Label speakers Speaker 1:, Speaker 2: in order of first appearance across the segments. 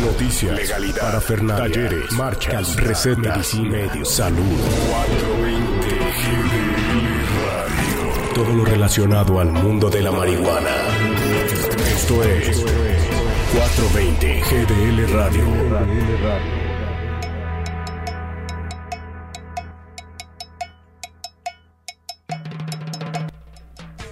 Speaker 1: Noticias, legalidad, parafernalia, talleres, marchas, recetas, medicina, medios, salud. 420 GDL Radio. Todo lo relacionado al mundo de la marihuana. Esto es 420 GDL Radio.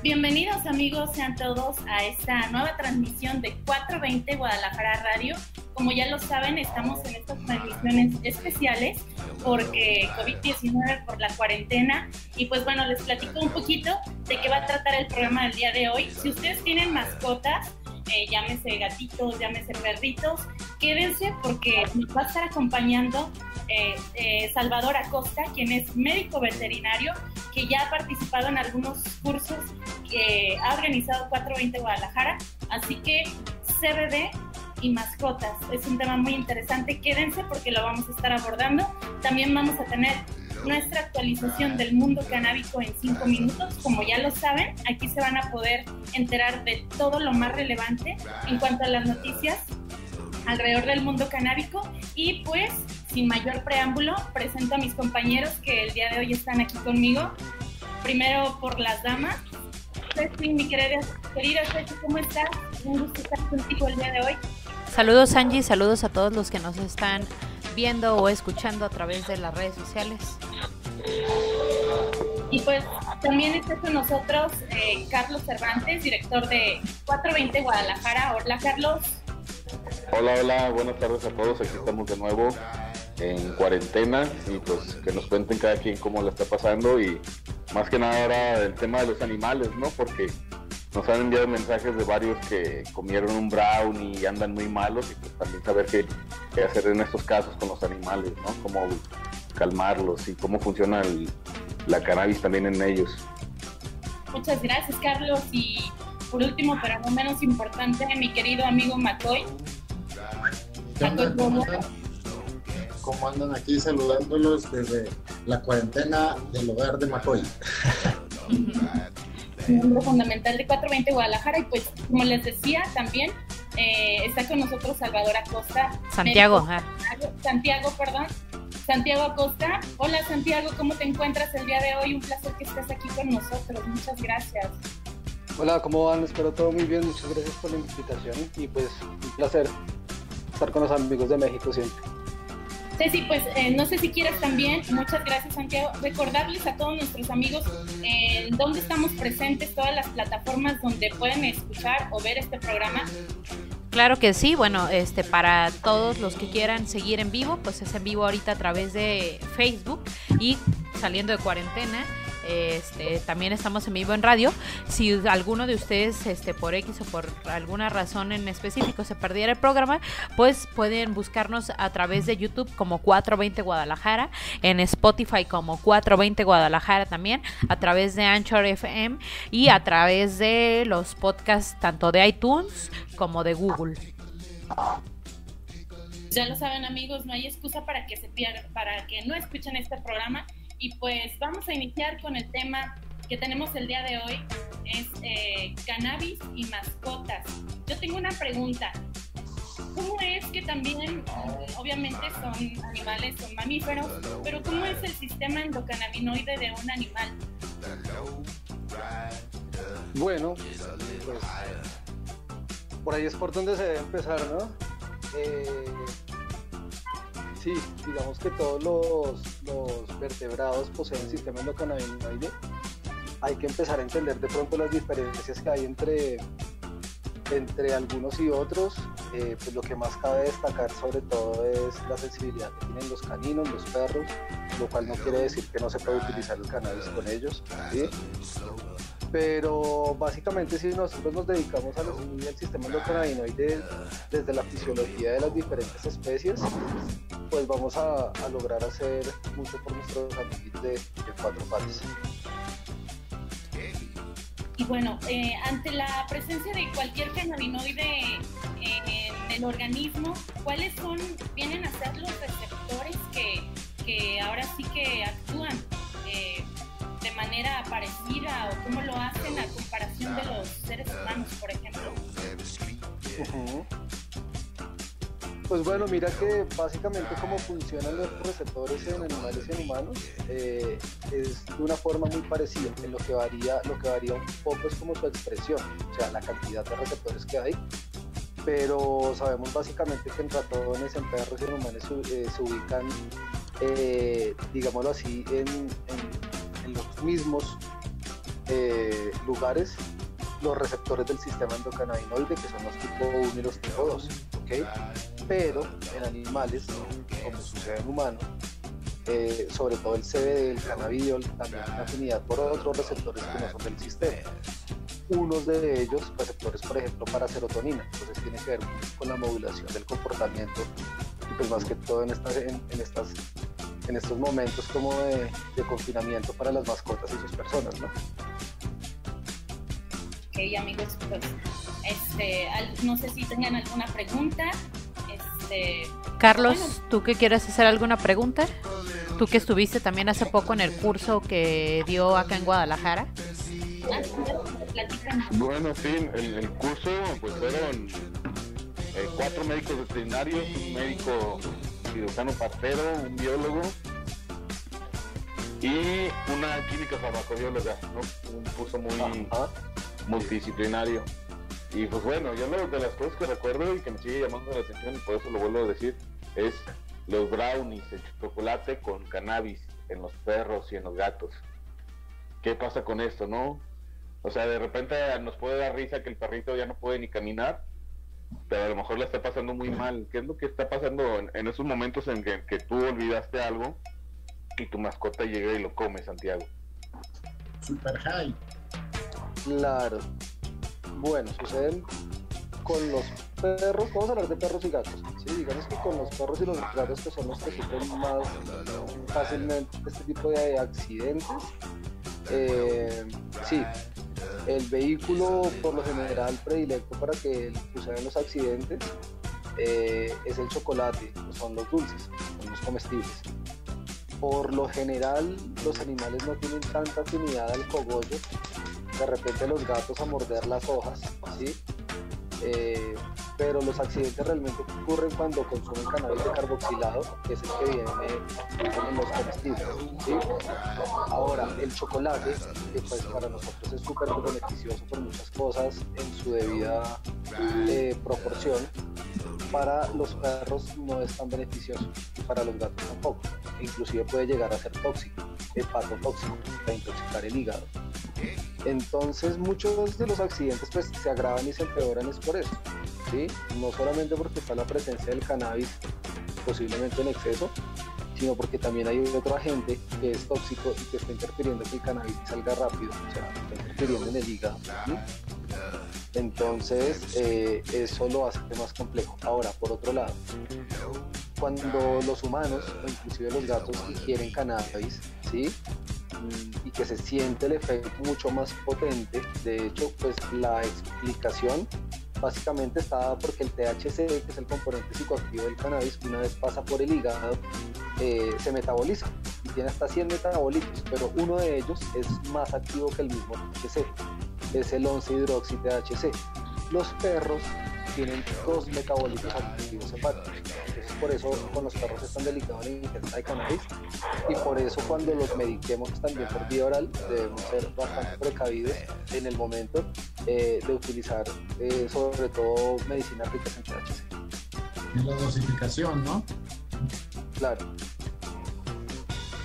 Speaker 2: Bienvenidos amigos, sean todos a esta nueva transmisión de 420 Guadalajara Radio. Como ya lo saben, estamos en estas transmisiones especiales porque COVID-19 por la cuarentena. Y pues bueno, les platico un poquito de qué va a tratar el programa del día de hoy. Si ustedes tienen mascotas, eh, llámese gatitos, llámese perritos, quédense porque nos va a estar acompañando eh, eh, Salvador Acosta, quien es médico veterinario, que ya ha participado en algunos cursos que ha organizado 420 Guadalajara. Así que CBD y mascotas es un tema muy interesante. Quédense porque lo vamos a estar abordando. También vamos a tener nuestra actualización del mundo canábico en cinco minutos. Como ya lo saben, aquí se van a poder enterar de todo lo más relevante en cuanto a las noticias alrededor del mundo canábico. Y pues, sin mayor preámbulo, presento a mis compañeros que el día de hoy están aquí conmigo. Primero por las damas. Ceci, mi querida, querida Ceci, ¿cómo estás? Un gusto estar contigo el día de hoy.
Speaker 3: Saludos Angie, saludos a todos los que nos están viendo o escuchando a través de las redes sociales.
Speaker 2: Y pues también está con nosotros eh, Carlos Cervantes, director de 420 Guadalajara. Hola Carlos.
Speaker 4: Hola, hola, buenas tardes a todos. Aquí estamos de nuevo en cuarentena y pues que nos cuenten cada quien cómo le está pasando y más que nada ahora el tema de los animales, ¿no? Porque nos han enviado mensajes de varios que comieron un brown y andan muy malos y pues también saber qué, qué hacer en estos casos con los animales, ¿no? Cómo calmarlos y cómo funciona la cannabis también en ellos.
Speaker 2: Muchas gracias, Carlos. Y por último, pero no menos importante, mi querido amigo McCoy.
Speaker 5: ¿Cómo andan aquí saludándolos desde la cuarentena del hogar de McCoy?
Speaker 2: miembro fundamental de 420 Guadalajara y pues como les decía también eh, está con nosotros Salvador Acosta.
Speaker 3: Santiago.
Speaker 2: Santiago, perdón. Santiago Acosta. Hola Santiago, ¿cómo te encuentras el día de hoy? Un placer que estés aquí con nosotros. Muchas gracias.
Speaker 6: Hola, ¿cómo van? Espero todo muy bien. Muchas gracias por la invitación y pues un placer estar con los amigos de México siempre.
Speaker 2: Ceci, pues eh, no sé si quieres también, muchas gracias Santiago, recordarles a todos nuestros amigos en dónde estamos presentes, todas las plataformas donde pueden escuchar o ver este programa.
Speaker 3: Claro que sí, bueno, este para todos los que quieran seguir en vivo, pues es en vivo ahorita a través de Facebook y saliendo de cuarentena este, también estamos en vivo en radio. Si alguno de ustedes, este, por X o por alguna razón en específico, se perdiera el programa, pues pueden buscarnos a través de YouTube como 420 Guadalajara, en Spotify como 420 Guadalajara también, a través de Anchor FM y a través de los podcasts tanto de iTunes como de Google.
Speaker 2: Ya lo saben amigos, no hay excusa para que se pierdan, para que no escuchen este programa y pues vamos a iniciar con el tema que tenemos el día de hoy, es eh, cannabis y mascotas. Yo tengo una pregunta. ¿Cómo es que también, obviamente son animales, son mamíferos, pero cómo es el sistema endocannabinoide de un animal?
Speaker 6: Bueno, pues por ahí es por donde se debe empezar, ¿no? Eh, sí, digamos que todos los, vertebrados poseen sistema endocannabinoide. Hay que empezar a entender de pronto las diferencias que hay entre, entre algunos y otros. Eh, pues lo que más cabe destacar sobre todo es la sensibilidad que tienen los caninos, los perros, lo cual no quiere decir que no se pueda utilizar el cannabis con ellos. pero básicamente si nosotros nos dedicamos al estudio del sistema endocannabinoide desde la fisiología de las diferentes especies, pues vamos a, lograr hacer mucho por nuestros amiguitos de, cuatro patas.
Speaker 2: Y bueno, eh, ante la presencia de cualquier cannabinoide en el organismo, ¿cuáles son, vienen a ser los receptores que, que ahora sí que actúan? Eh, de manera parecida o cómo lo hacen a comparación de los seres humanos, por ejemplo.
Speaker 6: Pues bueno, mira que básicamente cómo funcionan los receptores en animales y en humanos eh, es de una forma muy parecida. En lo que varía, lo que varía un poco es como su expresión, o sea, la cantidad de receptores que hay. Pero sabemos básicamente que en ratones, en perros y en humanos se, eh, ubican, eh, digámoslo así, en, los mismos lugares los receptores del sistema endocannabinoide, que son los tipo 1 y los tipo 2. ¿okay? Pero en animales, como sucede en humanos, eh, sobre todo el CBD, el cannabidiol, también tiene afinidad por otros receptores que no son del sistema. Unos de ellos, receptores, por ejemplo, para serotonina, entonces tiene que ver con la modulación del comportamiento y pues más que todo en, estas, en, estas, en estos momentos como de, de, confinamiento para las mascotas y sus personas, ¿no?
Speaker 2: Ok, amigos, pues este, no sé si tengan alguna pregunta. Este,
Speaker 3: Carlos, ¿tú que quieres hacer alguna pregunta? Tú que estuviste también hace poco en el curso que dio acá en Guadalajara.
Speaker 4: Bueno, sí, el, el curso pues fueron eh, cuatro médicos veterinarios, un médico cirujano partero, un biólogo y una química farmacobióloga, ¿no? Un curso muy multidisciplinario. Y pues bueno, yo lo, de las cosas que recuerdo y que me sigue llamando la atención, y por eso lo vuelvo a decir, es los brownies, el chocolate con cannabis en los perros y en los gatos. ¿Qué pasa con esto, no? O sea, de repente nos puede dar risa que el perrito ya no puede ni caminar, pero a lo mejor le está pasando muy mal. ¿Qué es lo que está pasando en, esos momentos en que, que, tú olvidaste algo y tu mascota llega y lo come, Santiago?
Speaker 5: Super high.
Speaker 6: Claro, bueno, suceden con los perros, vamos a hablar de perros y gatos, ¿sí? digamos que con los perros y los gatos que son los que sufren más fácilmente este tipo de accidentes, eh, sí, el vehículo por lo general predilecto para que sucedan los accidentes eh, es el chocolate, son los dulces, son los comestibles. Por lo general los animales no tienen tanta afinidad al cogollo de repente los gatos a morder las hojas, ¿sí? Eh, pero los accidentes realmente ocurren cuando consumen cannabis de carboxilado, que es el que viene en los comestibles. ¿sí? Ahora, el chocolate, que pues para nosotros es súper beneficioso por muchas cosas en su debida eh, proporción, para los perros no es tan beneficioso y para los gatos tampoco. Inclusive puede llegar a ser tóxico, hepatotóxico, para intoxicar el hígado. Entonces muchos de los accidentes pues se agravan y se empeoran es por eso, ¿sí? No solamente porque está la presencia del cannabis posiblemente en exceso, sino porque también hay otro agente que es tóxico y que está interfiriendo que el cannabis salga rápido, o sea, está interfiriendo en el hígado. Entonces, eh, eso lo hace más complejo. Ahora, por otro lado, cuando los humanos, inclusive los gatos, ingieren cannabis, ¿sí? Y que se siente el efecto mucho más potente. De hecho, pues la explicación básicamente está dada porque el THC, que es el componente psicoactivo del cannabis, una vez pasa por el hígado, eh, se metaboliza y tiene hasta 100 metabolitos, pero uno de ellos es más activo que el mismo THC, es el 11 hidroxi THC. Los perros tienen dos metabolitos activos hepáticos. Por eso con los perros es tan delicado la ingesta de cannabis y por eso cuando los mediquemos también por vía oral debemos ser bastante precavidos en el momento eh, de utilizar eh, sobre todo medicinas ricas en THC.
Speaker 5: En la dosificación, ¿no?
Speaker 6: Claro.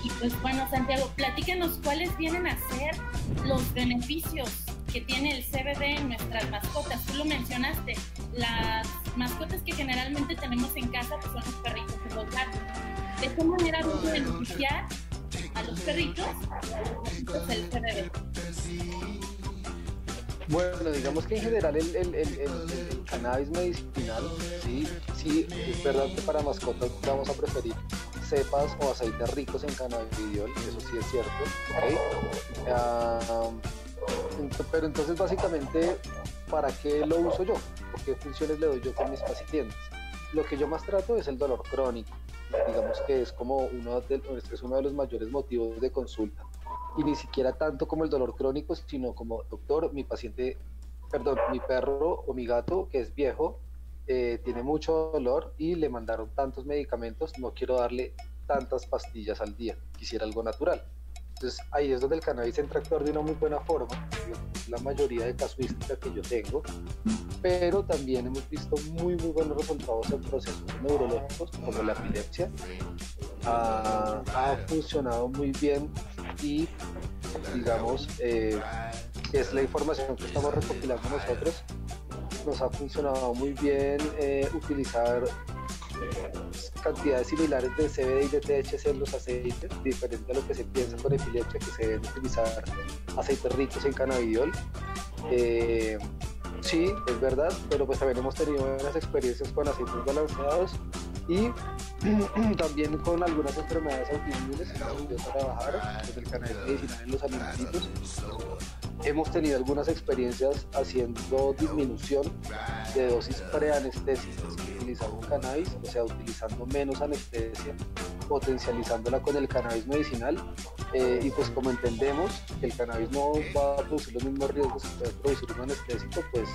Speaker 2: Y pues bueno, Santiago, platícanos cuáles vienen a ser los beneficios que tiene el CBD en nuestras mascotas. Tú lo mencionaste, las mascotas que generalmente tenemos en casa pues son los perritos y los gatos. ¿De qué manera vamos a beneficiar a los perritos el CBD?
Speaker 6: Bueno, digamos que en general el, el, el, el, cannabis medicinal, sí, sí, es verdad que para mascotas vamos a preferir cepas o aceites ricos en cannabidiol, eso sí es cierto, ¿okay? uh, pero entonces básicamente, ¿para qué lo uso yo? ¿O qué funciones le doy yo con mis pacientes? Lo que yo más trato es el dolor crónico, digamos que es como uno de, es uno de los mayores motivos de consulta. Y ni siquiera tanto como el dolor crónico, sino como, doctor, mi paciente, perdón, mi perro o mi gato que es viejo, eh, tiene mucho dolor y le mandaron tantos medicamentos, no quiero darle tantas pastillas al día, quisiera algo natural. Entonces ahí es donde el cannabis entra a actuar de una muy buena forma, la mayoría de casuística que yo tengo, pero también hemos visto muy muy buenos resultados en procesos neurológicos como la epilepsia. Ha, funcionado muy bien y digamos eh, es la información que estamos recopilando nosotros. Nos ha funcionado muy bien eh, utilizar cantidades similares de CBD y de THC en los aceites, diferente a lo que se piensa con epilepsia, que se deben utilizar aceites ricos en cannabidiol. Eh, sí, es verdad, pero pues también hemos tenido buenas experiencias con aceites balanceados y también con algunas enfermedades autoinmunes que hemos trabajar desde el cannabis medicinal en los animalitos hemos tenido algunas experiencias haciendo disminución de dosis preanestésicas utilizando cannabis, o sea, utilizando menos anestesia, potencializándola con el cannabis medicinal. Eh, y pues como entendemos que el cannabis no va a producir los mismos riesgos que puede producir un anestésico, pues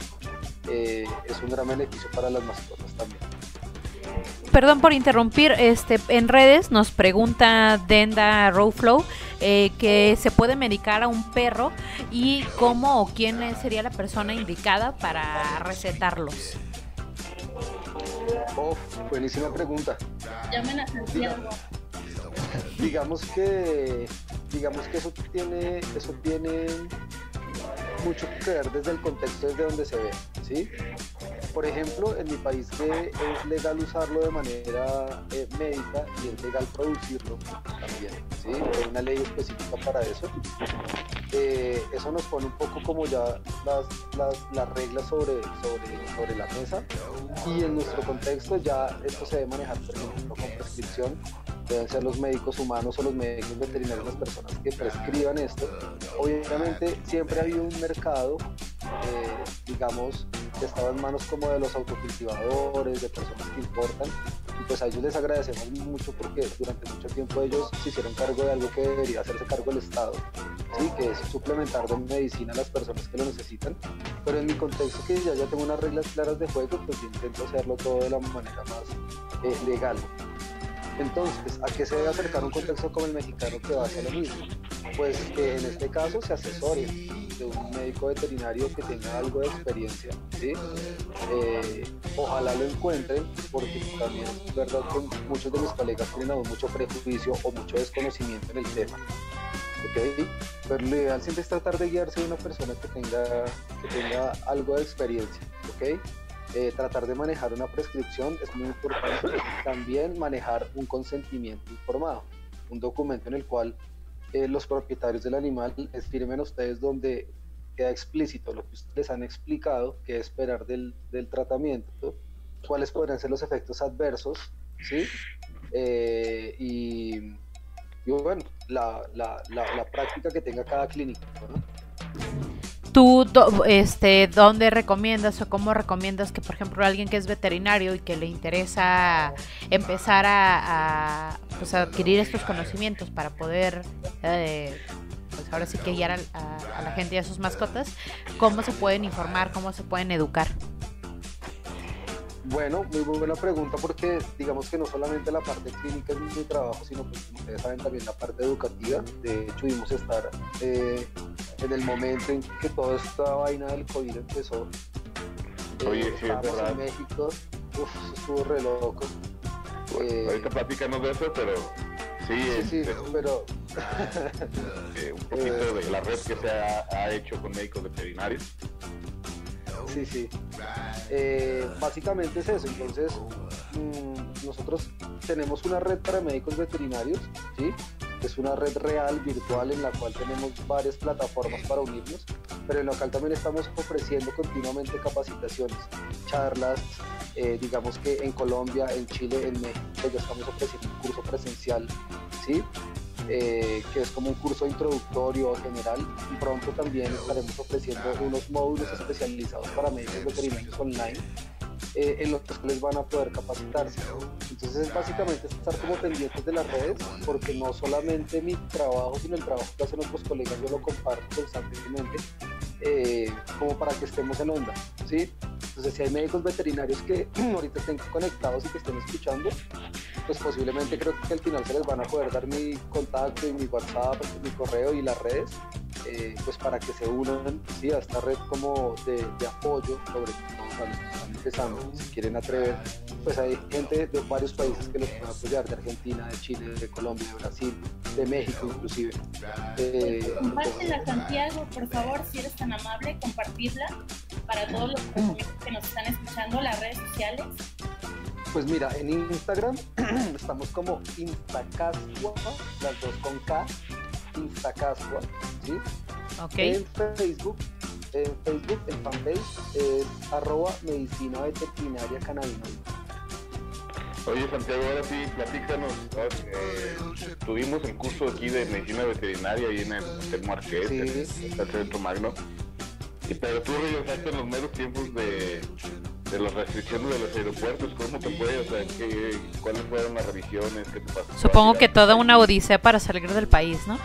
Speaker 6: eh, es un gran beneficio para las mascotas también
Speaker 3: perdón por interrumpir, este, en redes nos pregunta Denda Rowflow eh, que se puede medicar a un perro y cómo o quién sería la persona indicada para recetarlos.
Speaker 6: Oh, buenísima pregunta.
Speaker 2: Llamen a Santiago.
Speaker 6: Digamos que, digamos que eso tiene, eso tiene mucho que ver desde el contexto desde donde se ve, ¿sí? Por ejemplo, en mi país que es legal usarlo de manera eh, médica y es legal producirlo también, ¿sí? Hay una ley específica para eso. Eh, eso nos pone un poco como ya las, las, reglas sobre, sobre, sobre la mesa y en nuestro contexto ya esto se debe manejar, por ejemplo, con prescripción deben ser los médicos humanos o los médicos veterinarios las personas que prescriban esto. Obviamente siempre ha habido un mercado, eh, digamos, que estaba en manos como de los autocultivadores, de personas que importan, y pues a ellos les agradecemos mucho porque durante mucho tiempo ellos se hicieron cargo de algo que debería hacerse cargo el Estado, ¿sí? que es suplementar de medicina a las personas que lo necesitan, pero en mi contexto que ya, ya tengo unas reglas claras de juego, pues yo intento hacerlo todo de la manera más eh, legal. Entonces, ¿a qué se debe acercar un contexto como el mexicano que va a hacer lo mismo? Pues que en este caso se asesore de un médico veterinario que tenga algo de experiencia, ¿sí? Eh, ojalá lo encuentren, porque también es verdad que muchos de mis colegas tienen aún mucho prejuicio o mucho desconocimiento en el tema. ¿ok? Pero lo ideal siempre es tratar de guiarse de una persona que tenga, que tenga algo de experiencia, ¿ok? Eh, tratar de manejar una prescripción es muy importante. También manejar un consentimiento informado, un documento en el cual eh, los propietarios del animal les firmen ustedes donde queda explícito lo que ustedes han explicado, qué esperar del, del tratamiento, cuáles podrían ser los efectos adversos, ¿sí? Eh, y, y, bueno, la, la, la, práctica que tenga cada clínico, ¿no?
Speaker 3: ¿Tú este, dónde recomiendas o cómo recomiendas que, por ejemplo, alguien que es veterinario y que le interesa empezar a, pues, adquirir estos conocimientos para poder, eh, pues ahora sí que guiar a, a la gente y a sus mascotas, cómo se pueden informar, cómo se pueden educar?
Speaker 6: Bueno, muy, buena pregunta porque digamos que no solamente la parte clínica es mi trabajo, sino pues como ustedes saben también la parte educativa. De hecho, vimos estar eh, en el momento en que toda esta vaina del COVID empezó.
Speaker 4: Eh, Oye, sí,
Speaker 6: en México, uf, estuvo re loco.
Speaker 4: eh, ahorita platicamos de eso, pero sí,
Speaker 6: sí, sí
Speaker 4: es,
Speaker 6: pero
Speaker 4: eh, un poquito de la red que se ha, ha hecho con médicos veterinarios
Speaker 6: Sí, sí. Eh, básicamente es eso. Entonces, mmm, nosotros tenemos una red para médicos veterinarios, ¿sí? Es una red real, virtual, en la cual tenemos varias plataformas para unirnos, pero en local también estamos ofreciendo continuamente capacitaciones, charlas, eh, digamos que en Colombia, en Chile, en México ya estamos ofreciendo un curso presencial, ¿sí? Eh, que es como un curso introductorio general y pronto también estaremos ofreciendo unos módulos especializados para médicos veterinarios online eh, en los cuales van a poder capacitarse. Entonces es básicamente estar como pendientes de las redes porque no solamente mi trabajo sino el trabajo que hacen otros colegas yo lo comparto constantemente eh, como para que estemos en onda. ¿sí? Entonces, si hay médicos veterinarios que ahorita estén conectados y que estén escuchando, pues posiblemente creo que al final se les van a poder dar mi contacto y mi WhatsApp, mi correo y las redes, eh, pues para que se unan ¿sí? a esta red como de, apoyo, sobre todo a que están empezando, si quieren atrever, pues hay gente de varios países que los pueden apoyar, de Argentina, de Chile, de Colombia, de Brasil, de México inclusive.
Speaker 2: Eh, Compártela Santiago, por favor, si eres tan amable, compartirla para todos los que nos están escuchando, las redes sociales.
Speaker 6: Pues mira, en Instagram estamos como Instacasua, las dos con K, Instacasua, ¿sí? En Facebook, en Facebook, el fanpage es arroba medicina veterinaria cannabinoide.
Speaker 4: Oye Santiago, ahora sí, platícanos, eh, tuvimos el curso aquí de medicina veterinaria ahí en el, el Marqués, en el Centro Magno, pero tú regresaste en los meros tiempos de de las restricciones de los aeropuertos, ¿cómo te fue? O sea, ¿qué, ¿cuáles fueron las revisiones? ¿Qué te pasó?
Speaker 3: Supongo que toda una odisea para salir del país, ¿no?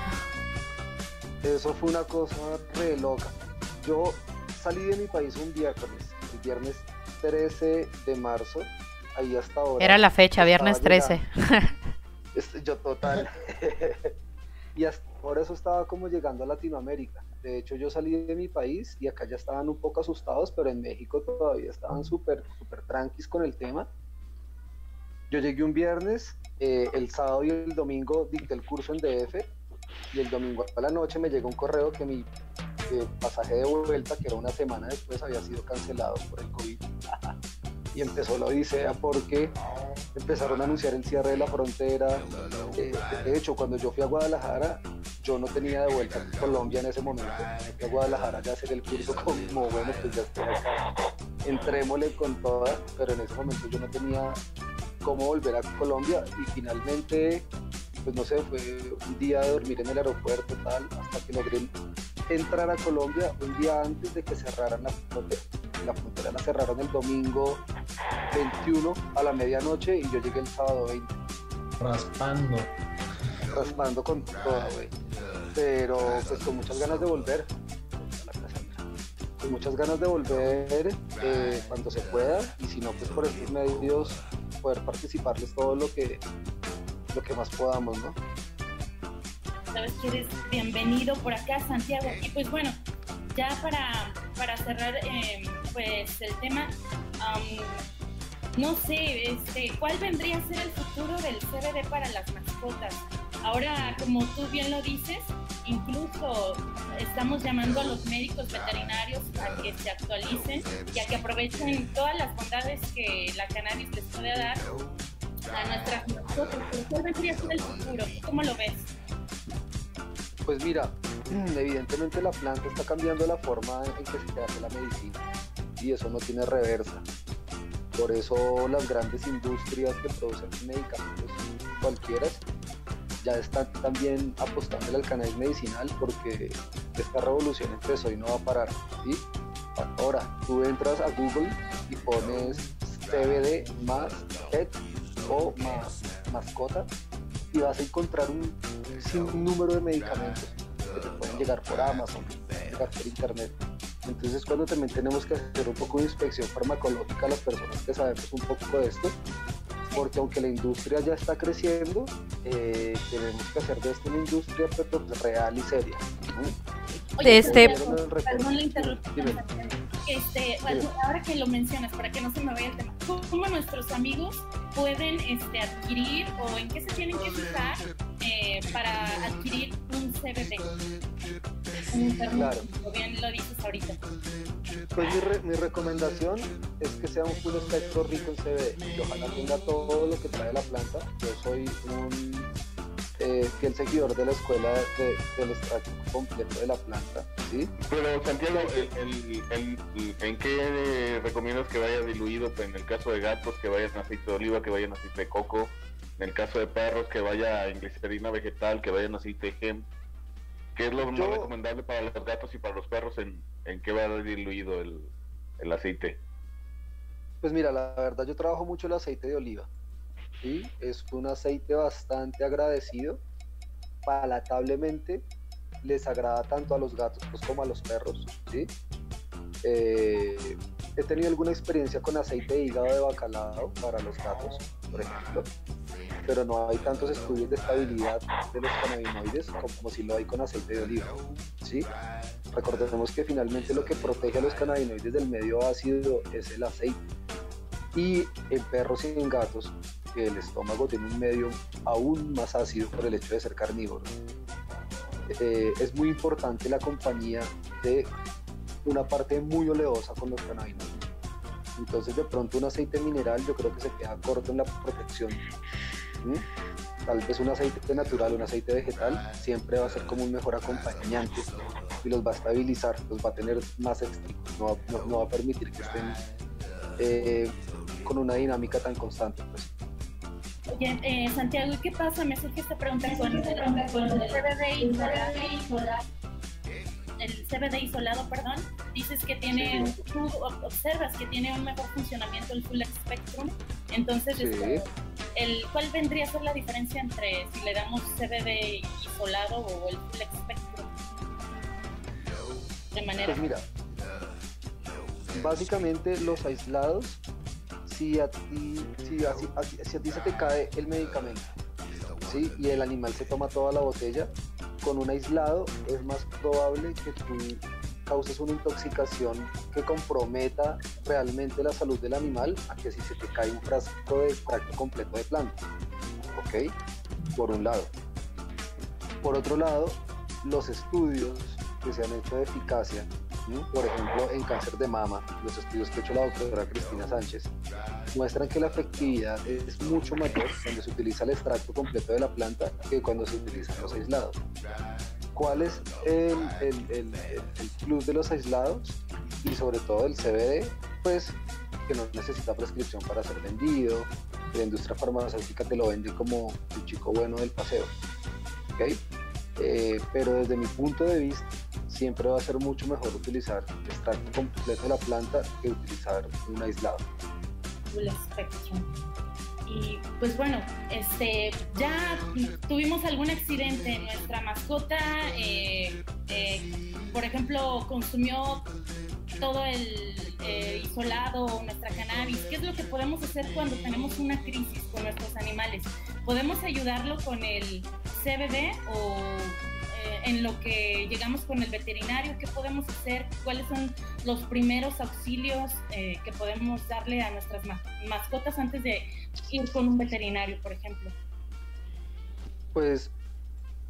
Speaker 6: Eso fue una cosa re loca. Yo salí de mi país un viernes, el viernes 13 de marzo, ahí hasta ahora.
Speaker 3: Era la fecha, viernes 13.
Speaker 6: Este, yo total. y hasta ahora eso estaba como llegando a Latinoamérica. De hecho, yo salí de mi país y acá ya estaban un poco asustados, pero en México todavía estaban súper, súper tranquis con el tema. Yo llegué un viernes, eh, el sábado y el domingo dicté el curso en DF y el domingo a la noche me llegó un correo que mi eh, pasaje de vuelta, que era una semana después, había sido cancelado por el COVID. y empezó la odisea porque empezaron a anunciar el cierre de la frontera. Eh, de hecho, cuando yo fui a Guadalajara, yo no tenía de vuelta a Colombia en ese momento. Fui a Guadalajara ya hacer el curso como, bueno, pues ya estoy entrémosle con todas, pero en ese momento yo no tenía cómo volver a Colombia y finalmente, pues no sé, fue un día de dormir en el aeropuerto tal, hasta que logré entrar a Colombia un día antes de que cerraran la frontera la frontera la cerraron el domingo 21 a la medianoche y yo llegué el sábado 20.
Speaker 5: Raspando.
Speaker 6: Raspando con toda, güey. Pero pues con muchas ganas de volver. Con muchas ganas de volver eh, cuando se pueda y si no, pues por estos medios poder participarles todo lo que, lo que más podamos, ¿no?
Speaker 2: Sabes que eres bienvenido por acá, Santiago. Y pues bueno, ya para, para cerrar eh, pues el tema, no sé, este, ¿cuál vendría a ser el futuro del CBD para las mascotas? Ahora, como tú bien lo dices, incluso estamos llamando a los médicos veterinarios a que se actualicen y a que aprovechen todas las bondades que la cannabis les puede dar a nuestras mascotas. ¿Cuál el futuro? ¿Cómo lo ves?
Speaker 6: Pues mira, evidentemente la planta está cambiando la forma en que se hace la medicina y eso no tiene reversa. Por eso las grandes industrias que producen medicamentos cualquiera ya están también apostando al cannabis medicinal porque esta revolución empezó y no va a parar. Ahora, tú entras a Google y pones CBD más pet o más mascota y vas a encontrar un número de medicamentos que te pueden llegar por Amazon, llegar por internet. Entonces cuando también tenemos que hacer un poco de inspección farmacológica a las personas que sabemos un poco de esto, porque aunque la industria ya está creciendo, eh, tenemos que hacer de esto una industria pero real y seria.
Speaker 3: este...
Speaker 2: Perdón la Este, ahora que lo mencionas, para que no se me vaya el tema, ¿cómo nuestros amigos pueden este, adquirir o en qué se tienen que fijar eh, para adquirir un CBD? Un claro. bien lo dices ahorita.
Speaker 6: Pues mi, mi, recomendación es que sea un full espectro rico en CBD y ojalá tenga todo lo que trae la planta. Yo soy un eh, fiel seguidor de la escuela del extracto completo de la planta. ¿sí?
Speaker 4: Pero Santiago, ¿en qué recomiendas que vaya diluido? Pues, en el caso de gatos, que vayan aceite de oliva, que vayan aceite de coco. En el caso de perros, que vaya en glicerina vegetal, que vayan aceite de gem. ¿Qué es lo más recomendable para los gatos y para los perros? ¿En, en qué va diluido el, el aceite?
Speaker 6: Pues mira, la verdad yo trabajo mucho el aceite de oliva. ¿Sí? Es un aceite bastante agradecido, palatablemente les agrada tanto a los gatos pues, como a los perros, ¿sí? Eh, he tenido alguna experiencia con aceite de hígado de bacalao para los gatos, por ejemplo, pero no hay tantos estudios de estabilidad de los cannabinoides como, si lo hay con aceite de oliva. ¿sí? Recordemos que finalmente lo que protege a los cannabinoides del medio ácido es el aceite. Y en perros y en gatos, el estómago tiene un medio aún más ácido por el hecho de ser carnívoro. Eh, es muy importante la compañía de una parte muy oleosa con los cannabinoides. Entonces de pronto un aceite mineral yo creo que se queda corto en la protección. Tal vez un aceite natural, un aceite vegetal, siempre va a ser como un mejor acompañante y los va a estabilizar, los va a tener más estrictos, no, va a permitir que estén eh, con una dinámica tan constante. Pues.
Speaker 2: Oye, eh, Santiago, ¿y qué pasa? Me surge esta pregunta con, el CBD isolado. El CBD isolado, perdón, dices que tiene, tú observas que tiene un mejor funcionamiento el full spectrum, entonces, el, ¿cuál vendría a ser la diferencia entre si le damos CBD isolado o el full spectrum? De manera...
Speaker 6: Pues mira, básicamente los aislados si a ti, si a, si a ti se te cae el medicamento y el animal se toma toda la botella, con un aislado es más probable que tú causes una intoxicación que comprometa realmente la salud del animal a que si se te cae un frasco de extracto completo de planta. ¿Ok? Por un lado. Por otro lado, los estudios que se han hecho de eficacia por ejemplo, en cáncer de mama, los estudios que ha hecho la doctora Cristina Sánchez muestran que la efectividad es mucho mayor cuando se utiliza el extracto completo de la planta que cuando se utilizan los aislados. ¿Cuál es el, el, plus de los aislados y sobre todo el CBD? Pues que no necesita prescripción para ser vendido, la industria farmacéutica te lo vende como el chico bueno del paseo. ¿okay? Eh, pero desde mi punto de vista, siempre va a ser mucho mejor utilizar extracto completo de la planta que utilizar un aislado.
Speaker 2: Y pues bueno, este, ya tuvimos algún accidente, en nuestra mascota, eh, eh, por ejemplo, consumió todo el eh, isolado, nuestra cannabis. ¿Qué es lo que podemos hacer cuando tenemos una crisis con nuestros animales? ¿Podemos ayudarlo con el CBD o en lo que llegamos con el veterinario, qué podemos hacer, cuáles son los primeros auxilios eh, que podemos darle a nuestras mascotas antes de ir con un veterinario, por ejemplo.
Speaker 6: Pues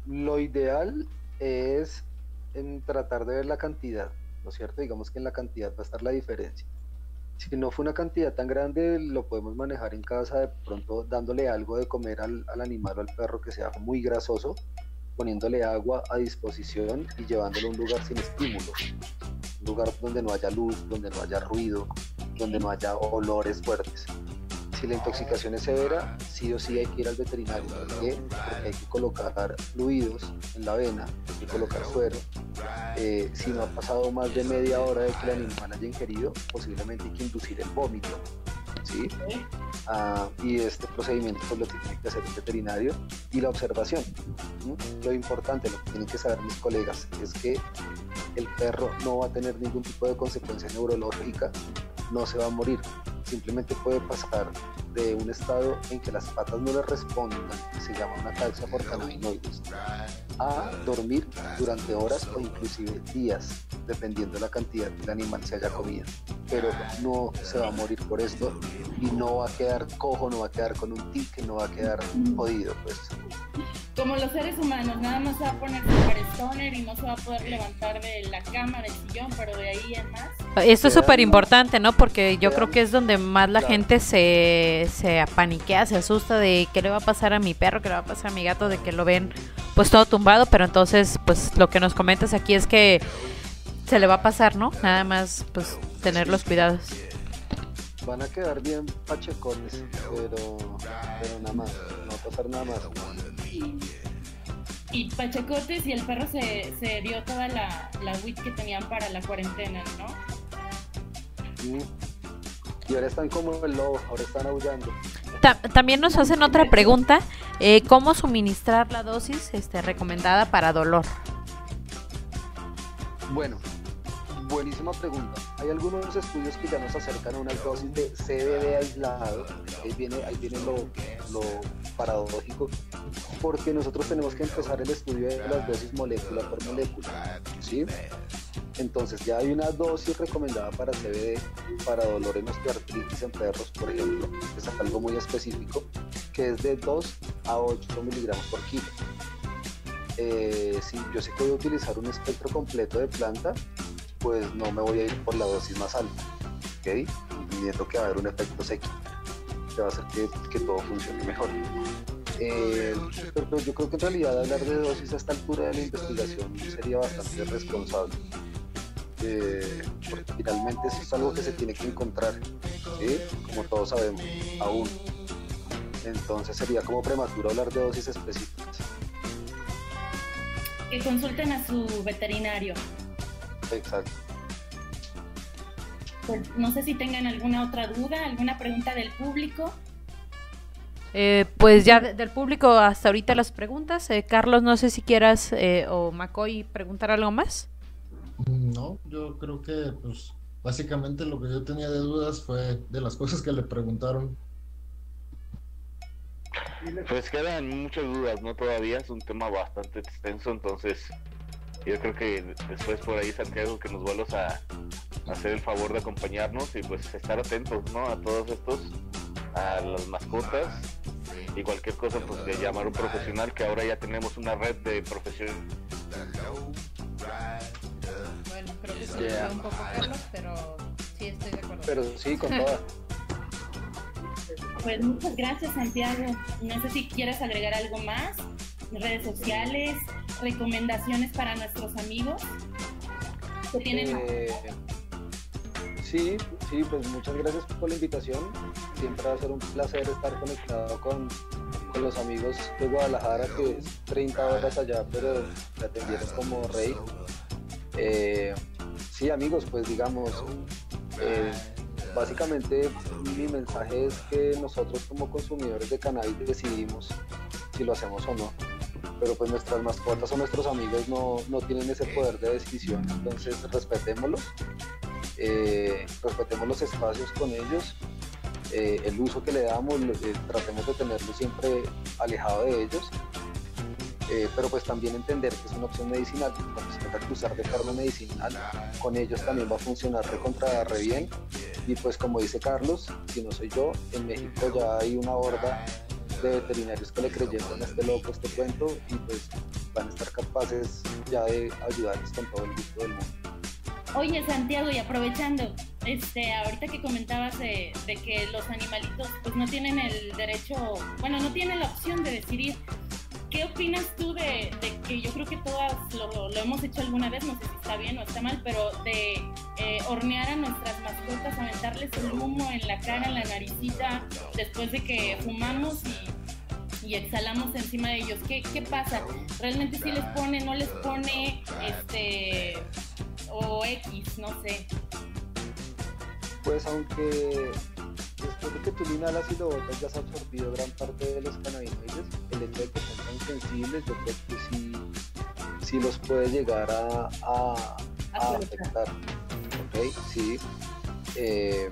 Speaker 6: lo ideal es en tratar de ver la cantidad, ¿no es cierto? Digamos que en la cantidad va a estar la diferencia. Si no fue una cantidad tan grande, lo podemos manejar en casa, de pronto dándole algo de comer al, al animal o al perro que sea muy grasoso, poniéndole agua a disposición y llevándolo a un lugar sin estímulos, un lugar donde no haya luz, donde no haya ruido, donde no haya olores fuertes. Si la intoxicación es severa, sí o sí hay que ir al veterinario. Porque hay que colocar fluidos en la vena, hay que colocar suero. Eh, si no ha pasado más de media hora de que el animal haya ingerido, posiblemente hay que inducir el vómito. ¿Sí? Ah, y este procedimiento pues, lo tiene que hacer el veterinario y la observación. Lo importante, lo que tienen que saber mis colegas es que el perro no va a tener ningún tipo de consecuencia neurológica, no se va a morir, simplemente puede pasar de un estado en que las patas no le respondan, que se llama una ataxia por cannabinoides, a dormir durante horas o inclusive días, dependiendo de la cantidad que el animal se haya comido. Pero no se va a morir por esto y no va a quedar cojo, no va a quedar con un tic, no va a quedar jodido. Pues
Speaker 2: como los seres humanos, nada más se va a poner super stoner y no se va a poder levantar de la cama, del sillón, pero de ahí en más.
Speaker 3: Esto es súper importante, ¿no? Porque yo creo que es donde más la gente se, se apaniquea, se asusta de qué le va a pasar a mi perro, qué le va a pasar a mi gato, de que lo ven pues todo tumbado, pero entonces pues lo que nos comentas aquí es que se le va a pasar, ¿no? Nada más pues tener los cuidados.
Speaker 6: Van a quedar bien pachecones, pero, pero nada más, no va a pasar nada más
Speaker 2: y, Pachecotes y el perro se, se dio toda la, la WIT que tenían para la cuarentena, ¿no?
Speaker 6: Y ahora están como el lobo, ahora están aullando.
Speaker 3: también nos hacen otra pregunta, eh, ¿cómo suministrar la dosis este, recomendada para dolor?
Speaker 6: Bueno, buenísima pregunta hay algunos estudios que ya nos acercan a una dosis de CBD aislado, ahí viene, ahí viene lo, lo paradójico, porque nosotros tenemos que empezar el estudio de las dosis molécula por molécula, ¿sí? Entonces ya hay una dosis recomendada para CBD, para dolor en osteoartritis en perros, por ejemplo, es algo muy específico, que es de 2 a 8 miligramos por kilo. Eh, si yo sé que voy a utilizar un espectro completo de planta, pues no me voy a ir por la dosis más alta, ¿ok? Viendo que va a haber un efecto seco, que va a hacer que, todo funcione mejor. Eh, pero yo creo que en realidad hablar de dosis a esta altura de la investigación sería bastante responsable. Eh, porque finalmente eso es algo que se tiene que encontrar, como todos sabemos, aún. Entonces sería como prematuro hablar de dosis específicas.
Speaker 2: Que consulten a su veterinario.
Speaker 6: Exacto.
Speaker 2: Pues no sé si tengan alguna otra duda, alguna pregunta del público.
Speaker 3: Eh, pues ya del público hasta ahorita las preguntas. Eh, Carlos, no sé si quieras eh, o McCoy preguntar algo más.
Speaker 5: No, yo creo que pues básicamente lo que yo tenía de dudas fue de las cosas que le preguntaron.
Speaker 4: Pues quedan muchas dudas, ¿no? Todavía es un tema bastante extenso, entonces yo creo que después por ahí Santiago que nos vuelvas a, hacer el favor de acompañarnos y pues estar atentos, ¿no? A todos estos, a las mascotas y cualquier cosa pues de llamar a un profesional que ahora ya tenemos una red de profesionales.
Speaker 3: Bueno, creo que se yeah. un poco Carlos, pero sí estoy de acuerdo.
Speaker 6: Pero sí, con toda.
Speaker 2: Pues muchas gracias Santiago. No sé si quieres agregar algo más, redes sociales, recomendaciones para nuestros amigos que tienen...
Speaker 6: Eh, sí, sí, pues muchas gracias por la invitación. Siempre va a ser un placer estar conectado con, los amigos de Guadalajara, que es 30 horas allá, pero me atendieron como rey. Eh, sí, amigos, pues digamos, eh, básicamente mi mensaje es que nosotros como consumidores de cannabis decidimos si lo hacemos o no pero pues nuestras mascotas o nuestros amigos no, no tienen ese poder de decisión, entonces respetémoslos, eh, respetemos los espacios con ellos, eh, el uso que le damos, eh, tratemos de tenerlo siempre alejado de ellos, pero pues también entender que es una opción medicinal, cuando se trata de de carne medicinal, con ellos también va a funcionar recontra re bien, y pues como dice Carlos, si no soy yo, en México ya hay una horda de veterinarios que le creyeron a este loco, este cuento, y pues van a estar capaces ya de ayudarles con todo el gusto del mundo.
Speaker 2: Oye Santiago, y aprovechando, este, ahorita que comentabas de, que los animalitos pues no tienen el derecho, bueno, no tienen la opción de decidir, ¿qué opinas tú de, que yo creo que todas lo, hemos hecho alguna vez, no sé si está bien o está mal, pero de eh, hornear a nuestras mascotas, aventarles el humo en la cara, en la naricita, después de que fumamos y exhalamos encima de ellos. ¿Qué, pasa? ¿Realmente si les pone, no les pone, este, o X, no sé?
Speaker 6: Pues aunque después de que tú inhalas y lo botas ya has absorbido gran parte de los cannabinoides, el hecho de que sensibles, yo creo que sí, sí los puede llegar a, a, afectar. ¿Ok? Sí. Eh,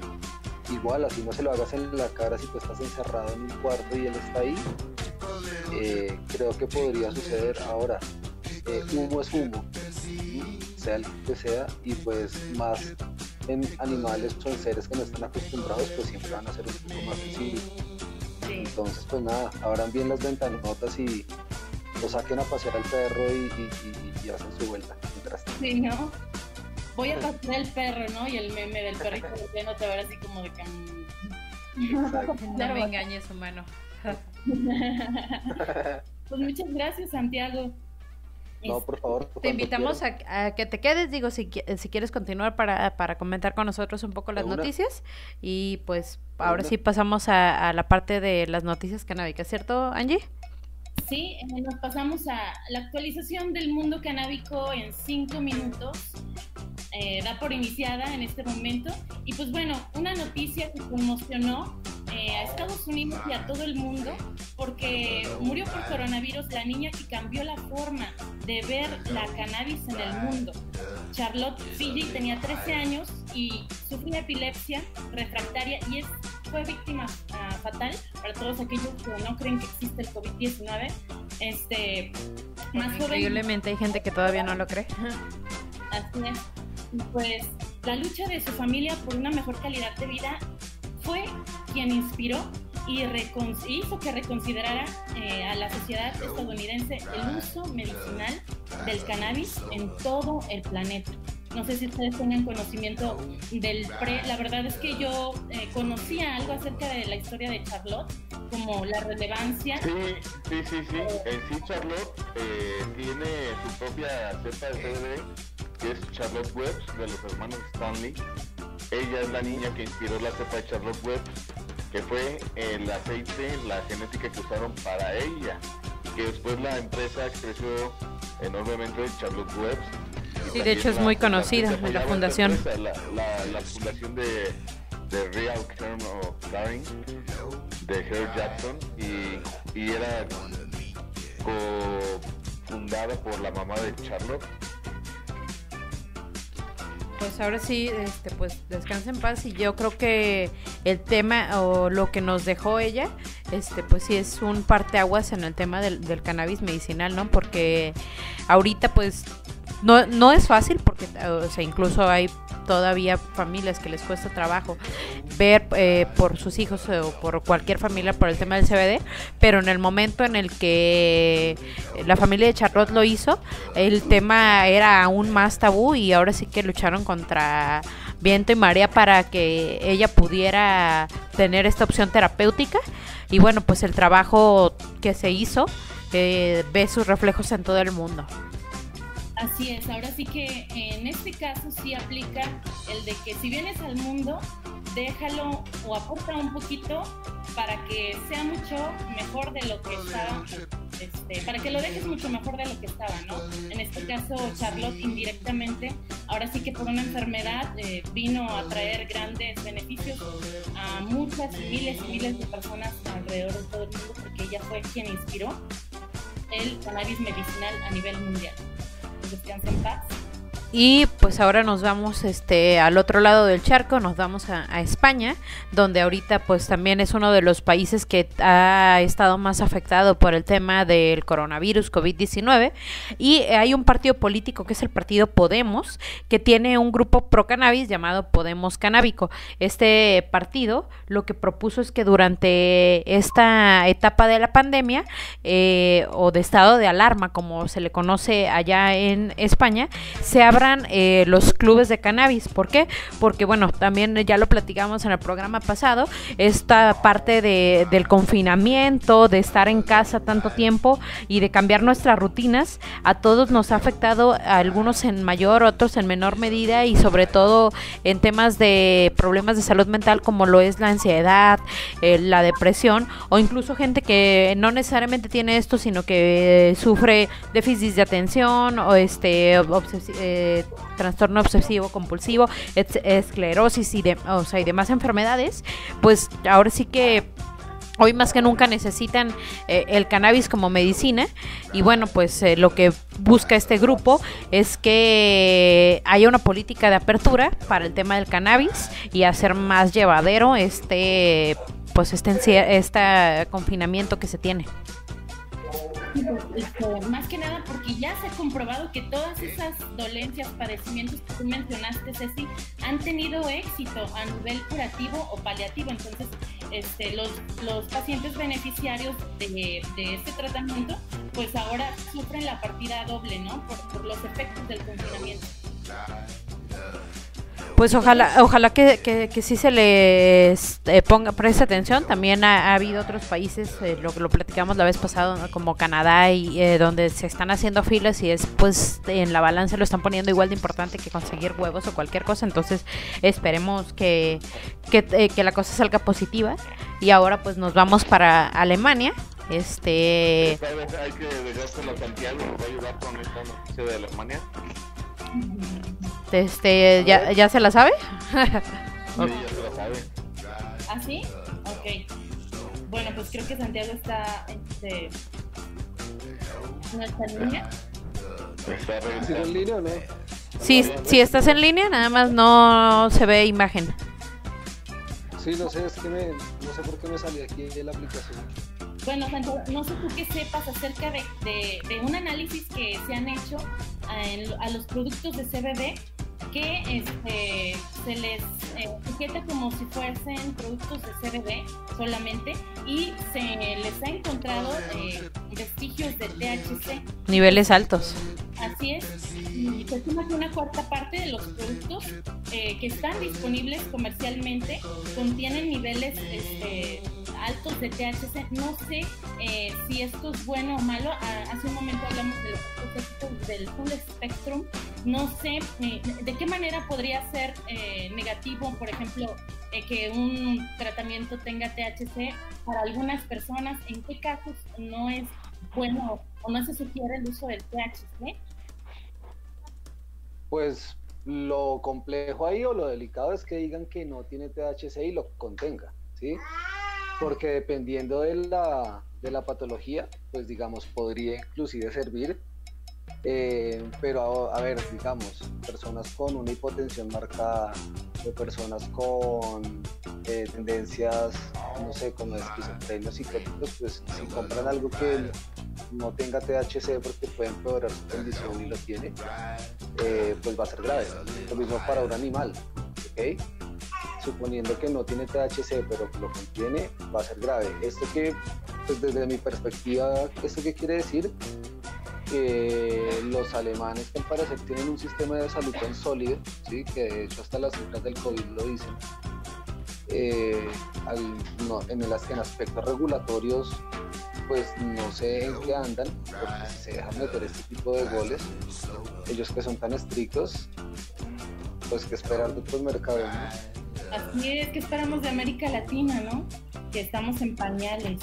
Speaker 6: igual, así no se lo hagas en la cara si tú estás encerrado en un cuarto y él está ahí, eh, creo que podría suceder ahora. Eh, humo es humo, sea el que sea, y pues más en animales o en seres que no están acostumbrados, pues siempre van a ser un poco más sensibles. Entonces, pues nada, abran bien las ventanotas y lo saquen a pasear al perro y, hacen su vuelta. Mientras
Speaker 2: sí, ¿no? Voy a pasear el perro, ¿no? Y el meme del perrito no te ver así como de que...
Speaker 3: Mm. No me engañes, humano.
Speaker 2: pues muchas gracias, Santiago.
Speaker 6: No, por favor.
Speaker 3: Te invitamos a, que te quedes, digo, si, si quieres continuar para, para comentar con nosotros un poco las noticias. Y pues ahora sí pasamos a, la parte de las noticias canábicas, ¿cierto, Angie?
Speaker 2: Sí, eh, nos pasamos a la actualización del mundo canábico en cinco minutos. Eh, da por iniciada en este momento. Y pues bueno, una noticia que conmocionó eh, a Estados Unidos y a todo el mundo porque murió por coronavirus la niña que cambió la forma de ver la cannabis en el mundo. Charlotte Fiji tenía 13 años y sufría epilepsia refractaria y es, fue víctima ah, fatal para todos aquellos que no creen que existe el COVID-19. Este, más joven.
Speaker 3: Increíblemente hay gente que todavía no lo cree.
Speaker 2: Así es. Pues la lucha de su familia por una mejor calidad de vida fue quien inspiró y hizo que reconsiderara eh, a la sociedad estadounidense el uso medicinal del cannabis en todo el planeta. No sé si ustedes tengan conocimiento del pre. La verdad es que yo eh, conocía algo acerca de la historia de Charlotte, como la relevancia.
Speaker 4: Sí, sí, sí, sí. En sí, Charlotte eh, tiene su propia cepa de CBD, que es Charlotte Webs, de los hermanos Stanley. Ella es la niña que inspiró la cepa de Charlotte Webs, que fue el aceite, la genética que usaron para ella. Que después la empresa creció enormemente Charlotte Webs. Y
Speaker 3: Sí, de hecho es
Speaker 4: la-
Speaker 3: muy conocida, la fundación.
Speaker 4: empresa, La, fundación de, de Real Kern of Caring de Herb Jackson y, y era co-fundada por la mamá de Charlotte.
Speaker 3: Pues ahora sí, este, pues descansa en paz y yo creo que el tema o lo que nos dejó ella, este, pues sí es un parteaguas en el tema del, del cannabis medicinal, ¿no? Porque ahorita pues no, no es fácil porque, o sea, incluso hay todavía familias que les cuesta trabajo ver eh, por sus hijos o por cualquier familia por el tema del CBD, pero en el momento en el que la familia de Charlotte lo hizo, el tema era aún más tabú y ahora sí que lucharon contra viento y marea para que ella pudiera tener esta opción terapéutica y bueno, pues el trabajo que se hizo eh, ve sus reflejos en todo el mundo.
Speaker 2: Así es, ahora sí que en este caso sí aplica el de que si vienes al mundo, déjalo o aporta un poquito para que sea mucho mejor de lo que estaba, este, para que lo dejes mucho mejor de lo que estaba, ¿no? En este caso, Charlotte indirectamente, ahora sí que por una enfermedad eh, vino a traer grandes beneficios a muchas miles y miles de personas alrededor de todo el mundo, porque ella fue quien inspiró el cannabis medicinal a nivel mundial descanse en paz.
Speaker 3: Y pues ahora nos vamos este al otro lado del charco, nos vamos a, España, donde ahorita pues también es uno de los países que ha estado más afectado por el tema del coronavirus COVID-19 y hay un partido político que es el partido Podemos que tiene un grupo pro cannabis llamado Podemos Canábico. Este partido lo que propuso es que durante esta etapa de la pandemia eh, o de estado de alarma como se le conoce allá en España se eh, los clubes de cannabis. ¿Por qué? Porque, bueno, también ya lo platicamos en el programa pasado, esta parte de, del confinamiento, de estar en casa tanto tiempo y de cambiar nuestras rutinas, a todos nos ha afectado, a algunos en mayor, otros en menor medida y sobre todo en temas de problemas de salud mental como lo es la ansiedad, eh, la depresión o incluso gente que no necesariamente tiene esto, sino que eh, sufre déficit de atención o este obses trastorno obsesivo compulsivo, esclerosis y, de, o sea, y demás enfermedades, pues ahora sí que hoy más que nunca necesitan eh, el cannabis como medicina y bueno pues eh, lo que busca este grupo es que haya una política de apertura para el tema del cannabis y hacer más llevadero este pues este, este confinamiento que se tiene.
Speaker 2: Este, más que nada porque ya se ha comprobado que todas esas dolencias, padecimientos que tú mencionaste, Ceci, han tenido éxito a nivel curativo o paliativo. Entonces, este, los, los pacientes beneficiarios de, de este tratamiento, pues ahora sufren la partida doble, ¿no? Por, por los efectos del confinamiento.
Speaker 3: Pues ojalá, ojalá que, que, que sí se les eh, ponga, preste atención. También ha, ha habido otros países, eh, lo que lo platicamos la vez pasada, ¿no? como Canadá, y eh, donde se están haciendo filas y es pues en la balanza lo están poniendo igual de importante que conseguir huevos o cualquier cosa. Entonces esperemos que, que, eh, que la cosa salga positiva. Y ahora pues nos vamos para Alemania. Este.
Speaker 4: Hay que dejárselo a Santiago, nos va a ayudar con esta noticia de Alemania.
Speaker 3: Este, ¿ya, ¿ya se la sabe?
Speaker 4: Sí, ya se la sabe.
Speaker 2: ¿Ah, sí? Ok. Bueno, pues creo que Santiago está, este... ¿No está en línea?
Speaker 4: Está
Speaker 6: ¿Sigo en línea o no?
Speaker 3: Si, si estás en línea, nada más no se ve imagen.
Speaker 6: Sí, no sé, es que me, no sé por qué me salí aquí de la aplicación.
Speaker 2: Bueno, Santo, no sé tú qué sepas acerca de, de- de un análisis que se han hecho a, a los productos de CBD que este, se les eh, etiqueta como si fuesen productos de CBD solamente y se les ha encontrado eh, vestigios de THC.
Speaker 3: Niveles altos.
Speaker 2: Así es. Y se estima que una cuarta parte de los productos eh, que están disponibles comercialmente contienen niveles este, altos de THC. No sé eh, si esto es bueno o malo. Ah, hace un momento hablamos de los del full spectrum. No sé eh, de qué manera podría ser eh, negativo, por ejemplo, que un tratamiento tenga THC para algunas personas. ¿En qué casos no es bueno o no se sugiere el uso del THC?
Speaker 6: Pues lo complejo ahí o lo delicado es que digan que no tiene THC y lo contenga, ¿sí? Porque dependiendo de la, de la patología, pues digamos, podría inclusive servir, eh, pero a, ver, digamos, personas con una hipotensión marcada, o personas con eh, tendencias, no sé, como esquizofrenia, psicóticos, pues si compran algo que no tenga THC porque puede empeorar su condición y lo tiene, eh, pues va a ser grave. Lo mismo para un animal, ¿ok? Suponiendo que no tiene THC pero lo contiene, va a ser grave. Esto que, pues desde mi perspectiva, ¿esto qué quiere decir? Que los alemanes que al parecer tienen un sistema de salud tan sólido, ¿sí? que de hecho hasta las cifras del COVID lo dicen, eh, al- no, en, el, en aspectos regulatorios pues no sé en qué andan, porque si se dejan meter este tipo de goles, ellos que son tan estrictos, pues que esperar de otros mercados, ¿no?
Speaker 2: Así es que esperamos de América Latina, ¿no? Que estamos en pañales,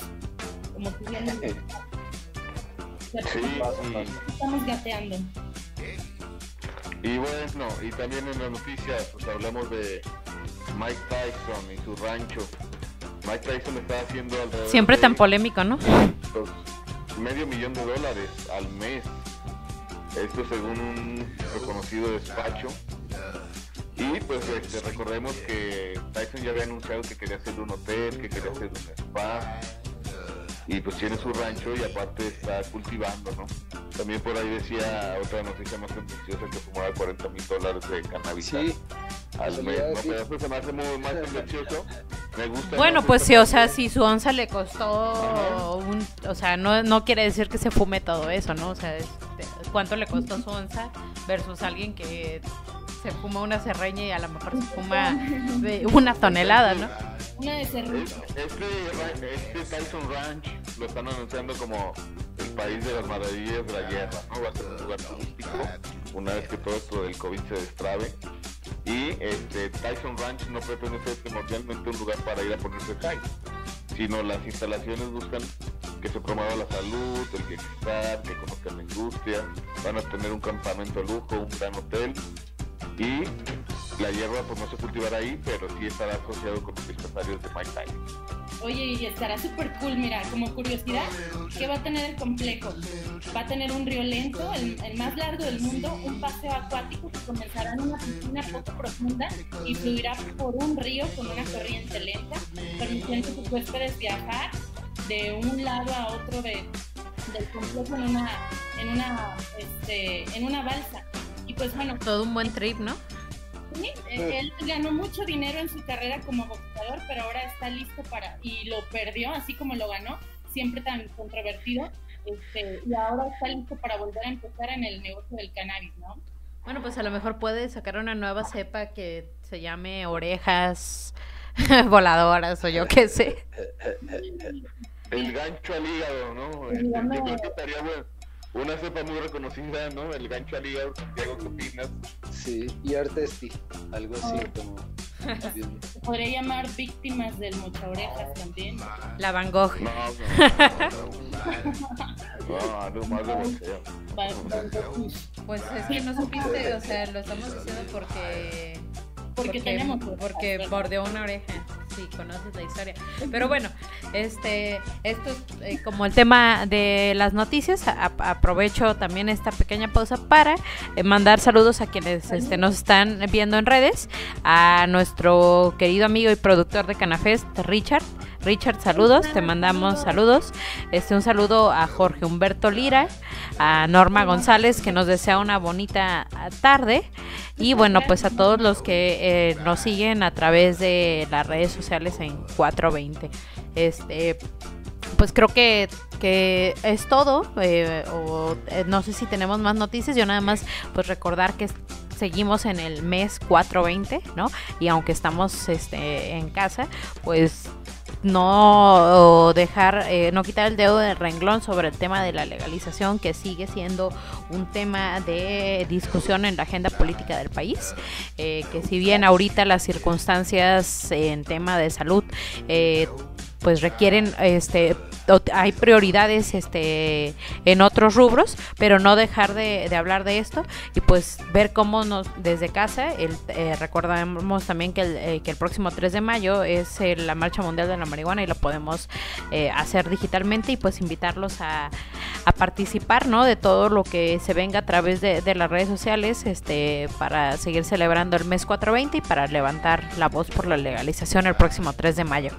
Speaker 2: como tú bien.
Speaker 4: Sí,
Speaker 6: paso.
Speaker 2: Estamos gateando.
Speaker 4: Y bueno, y también en las noticias, pues hablamos de Mike Tyson y su rancho. Mike Tyson está haciendo alrededor
Speaker 3: Siempre
Speaker 4: de,
Speaker 3: tan polémico, ¿no?
Speaker 4: medio millón de dólares al mes. Esto según un reconocido despacho. Y pues este, recordemos que Tyson ya había anunciado que quería hacer un hotel, que quería hacer un spa. Y pues tiene su rancho y aparte está cultivando, ¿no? También por ahí decía otra noticia más tendenciosa que fumaba 40 mil dólares de cannabis
Speaker 6: Sí,
Speaker 4: al mes, ¿no? Pero eso se me hace muy más tendencioso. Me gusta.
Speaker 3: Bueno, pues sí, o sea, si su onza le costó un... O sea, no, no quiere decir que se fume todo eso, ¿no? O sea, este, ¿cuánto le costó su onza versus alguien que se fuma una serreña y a lo mejor se fuma de una tonelada, ¿no?
Speaker 2: Una de
Speaker 4: Es-
Speaker 2: cerrito.
Speaker 4: Este, ra- este Tyson Ranch lo están anunciando como el país de las maravillas de la guerra, ¿no? Va a ser un lugar turístico una vez que todo esto del COVID se destrabe. Y este Tyson Ranch no pretende ser primordialmente un lugar para ir a ponerse high, sino las instalaciones buscan que se promueva la salud, el bienestar, que conozcan la industria, van a tener un campamento de lujo, un gran hotel y la hierba pues no se cultivará ahí, pero sí estará asociado con los dispensaarios de Mike Tyson.
Speaker 2: Oye, y estará súper cool, mira, como curiosidad, ¿qué va a tener el complejo? Va a tener un río lento, el, el más largo del mundo, un paseo acuático que comenzará en una piscina poco profunda y fluirá por un río con una corriente lenta, permitiendo a sus huéspedes viajar de un lado a otro de, del complejo en una, en una, este, en una balsa. Y pues bueno,
Speaker 3: Todo un buen trip, ¿no?
Speaker 2: Sí, eh, él ganó mucho dinero en su carrera como boxeador, pero ahora está listo para y lo perdió, así como lo ganó, siempre tan controvertido, este, y ahora está listo para volver a empezar en el negocio del cannabis, ¿no?
Speaker 3: Bueno, pues a lo mejor puede sacar una nueva cepa que se llame orejas voladoras o yo qué sé.
Speaker 4: El gancho al hígado, ¿no?
Speaker 2: El
Speaker 4: Este,
Speaker 2: gancho-
Speaker 4: Yo creo que estaría bueno. Una cepa muy reconocida, ¿no? El gancho al hígado, Santiago, ¿qué opinas?
Speaker 6: Sí, y Artesti, algo así como.
Speaker 2: Se podría llamar víctimas del mocha orejas también.
Speaker 3: La Van Gogh.
Speaker 4: No, no. No, más de boxeo.
Speaker 3: Pues es que no supiste, o sea, lo estamos diciendo porque...
Speaker 2: Porque tenemos orejas,
Speaker 3: Porque bordeó una oreja. Sí, conoces la historia. Pero bueno, este, esto es eh, como el tema de las noticias. aprovecho también esta pequeña pausa para eh, mandar saludos a quienes este, nos están viendo en redes. A nuestro querido amigo y productor de Canafest, Richard. Richard, saludos, te mandamos saludos. Este, un saludo a Jorge Humberto Lira, a Norma González, que nos desea una bonita tarde. Y bueno, pues a todos los que eh, nos siguen a través de las redes sociales en 420. Este, pues creo que, que es todo. Eh, o, eh, no sé si tenemos más noticias. Yo nada más, pues recordar que seguimos en el mes 420, ¿no? Y aunque estamos este, en casa, pues no dejar, eh, no quitar el dedo del renglón sobre el tema de la legalización, que sigue siendo un tema de discusión en la agenda política del país. Eh, que si bien ahorita las circunstancias en tema de salud eh, pues requieren este hay prioridades este en otros rubros pero no dejar de, hablar de esto y pues ver cómo nos desde casa el, eh, recordamos también que el, eh, que el próximo 3 de mayo es la marcha mundial de la marihuana y lo podemos eh, hacer digitalmente y pues invitarlos a, a, participar no de todo lo que se venga a través de, de las redes sociales este para seguir celebrando el mes 420 y para levantar la voz por la legalización el próximo 3 de mayo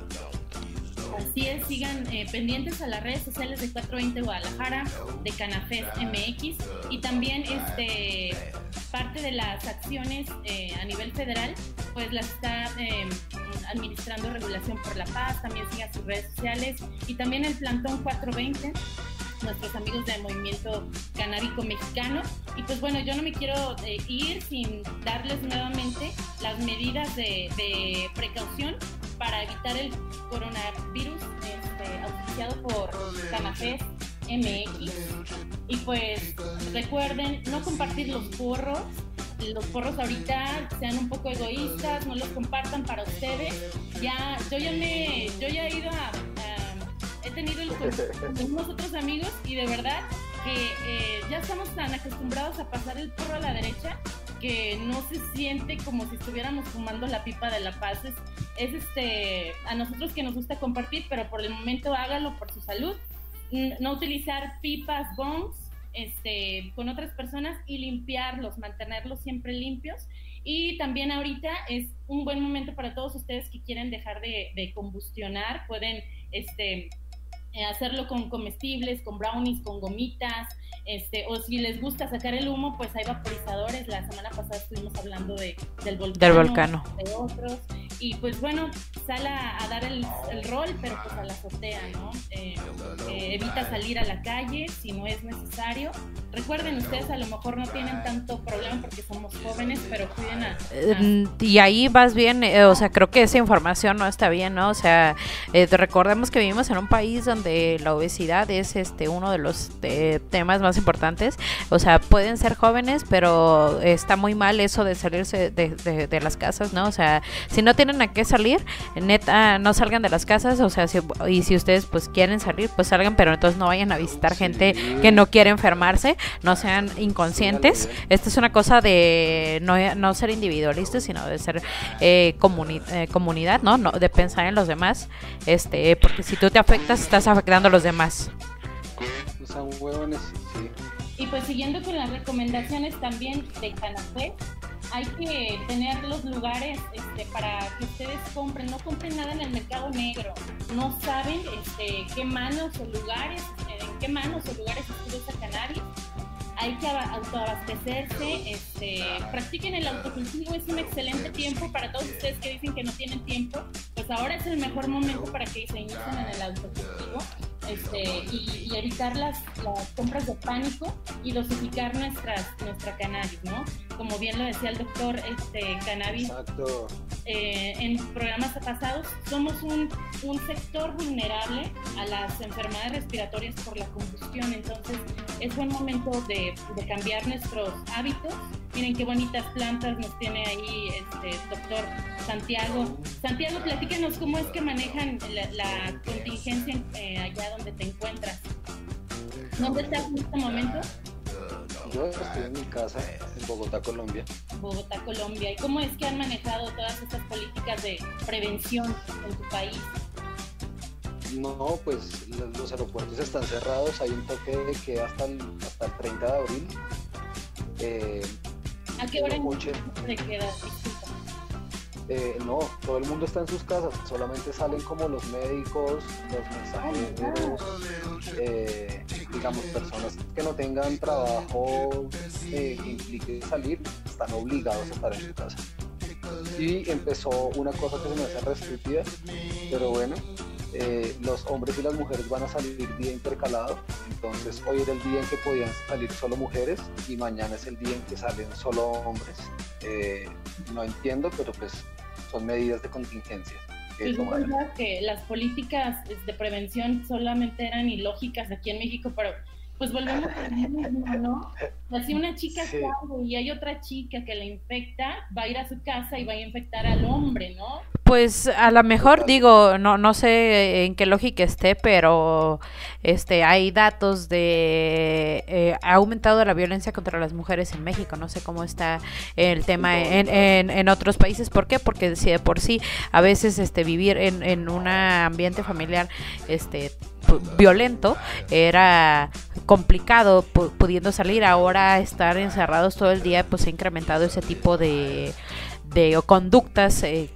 Speaker 2: sigan eh, pendientes a las redes sociales de 420 Guadalajara, de Canafés MX y también este parte de las acciones eh, a nivel federal, pues las está em, administrando Regulación por la Paz, también sigan sus redes sociales y también el Plantón 420 nuestros amigos del movimiento canábico mexicano. Y pues bueno, yo no me quiero eh, ir sin darles nuevamente las medidas de, precaución para evitar el coronavirus este, auspiciado por Canafés MX. Y pues recuerden no compartir los porros. Los porros ahorita sean un poco egoístas, no los compartan para ustedes. Ya, yo ya me, yo ya he ido a, he tenido el con otros amigos y de verdad que eh, ya estamos tan acostumbrados a pasar el porro a la derecha que no se siente como si estuviéramos fumando la pipa de la paz. Es, este, a nosotros que nos gusta compartir, pero por el momento hágalo por su salud. No utilizar pipas, bongs, este, con otras personas y limpiarlos, mantenerlos siempre limpios. Y también ahorita es un buen momento para todos ustedes que quieren dejar de, de combustionar, pueden este, eh, hacerlo con comestibles, con brownies, con gomitas, este, o si les gusta sacar el humo, pues hay vaporizadores. La semana pasada estuvimos hablando de, del volcán
Speaker 3: del volcano.
Speaker 2: De otros. Y pues bueno, sale a, dar el, rol, pero pues a la azotea, ¿no? Eh, eh, evita salir a la calle si no es necesario. Recuerden, ustedes a lo mejor no tienen tanto problema porque somos jóvenes, pero cuiden a...
Speaker 3: y ahí vas bien, o sea, creo que esa información no está bien, ¿no? O sea, recordemos que vivimos en un país donde la obesidad es este uno de los temas más importantes. O sea, pueden ser jóvenes, pero está muy mal eso de salirse de, las casas, ¿no? O sea, si no tienen a qué salir, neta, no salgan de las casas. O sea, y si ustedes pues quieren salir, pues salgan, pero entonces no vayan a visitar gente que no quiere enfermarse, no sean inconscientes. Esta es una cosa de no, no ser individualistas, sino de ser eh, eh, comunidad, ¿no? ¿no? De pensar en los demás. Este, porque si tú te afectas, estás afectando a los demás.
Speaker 2: Y pues siguiendo con las recomendaciones también de Canafé, hay que tener los lugares este, para que ustedes compren, no compren nada en el mercado negro, no saben este, qué manos o lugares, en qué manos o lugares usa cannabis, hay que autoabastecerse, este, practiquen el autocultivo, es un excelente tiempo para todos ustedes que dicen que no tienen tiempo, pues ahora es el mejor momento para que se inicien en el autocultivo este, y, evitar las, las, compras de pánico y dosificar nuestras, nuestra cannabis, ¿no? Como bien lo decía el doctor, este, cannabis eh, en programas pasados, somos un, un sector vulnerable a las enfermedades respiratorias por la combustión, entonces es buen momento de, de cambiar nuestros hábitos. Miren qué bonitas plantas nos tiene ahí este doctor Santiago. Santiago, platíquenos cómo es que manejan la, contingencia eh, allá donde te encuentras. ¿Dónde estás en este momento?
Speaker 6: Yo estoy en mi casa, Bogotá, Colombia.
Speaker 2: Bogotá, Colombia. ¿Y cómo es que han manejado todas estas políticas de prevención en tu país?
Speaker 6: No, pues los aeropuertos están cerrados, hay un toque de que hasta el, hasta el 30 de abril.
Speaker 2: Eh, ¿A qué hora se queda?
Speaker 6: Eh, no, todo el mundo está en sus casas, solamente salen como los médicos, los mensajeros, eh, digamos, personas que no tengan trabajo eh, que implique salir, están obligados a estar en su casa. Y empezó una cosa que se me hace re pero bueno, los hombres y las mujeres van a salir día intercalado, entonces hoy era el día en que podían salir solo mujeres y mañana es el día en que salen solo hombres. no entiendo, pero pues son medidas de contingencia.
Speaker 2: Que es que las políticas de prevención solamente eran ilógicas aquí en México, pero pues volvemos a lo mismo, ¿no? Si una chica sale y hay otra chica que la infecta, va a ir a su casa y va a infectar al hombre, ¿no?
Speaker 3: Pues a lo mejor digo, no, no sé en qué lógica esté, pero este hay datos de eh, ha aumentado la violencia contra las mujeres en México. No sé cómo está el tema en, en, en otros países. ¿Por qué? Porque si de por sí a veces este vivir en, en un ambiente familiar este violento era complicado pudiendo salir ahora estar encerrados todo el día pues ha incrementado ese tipo de de conductas eh,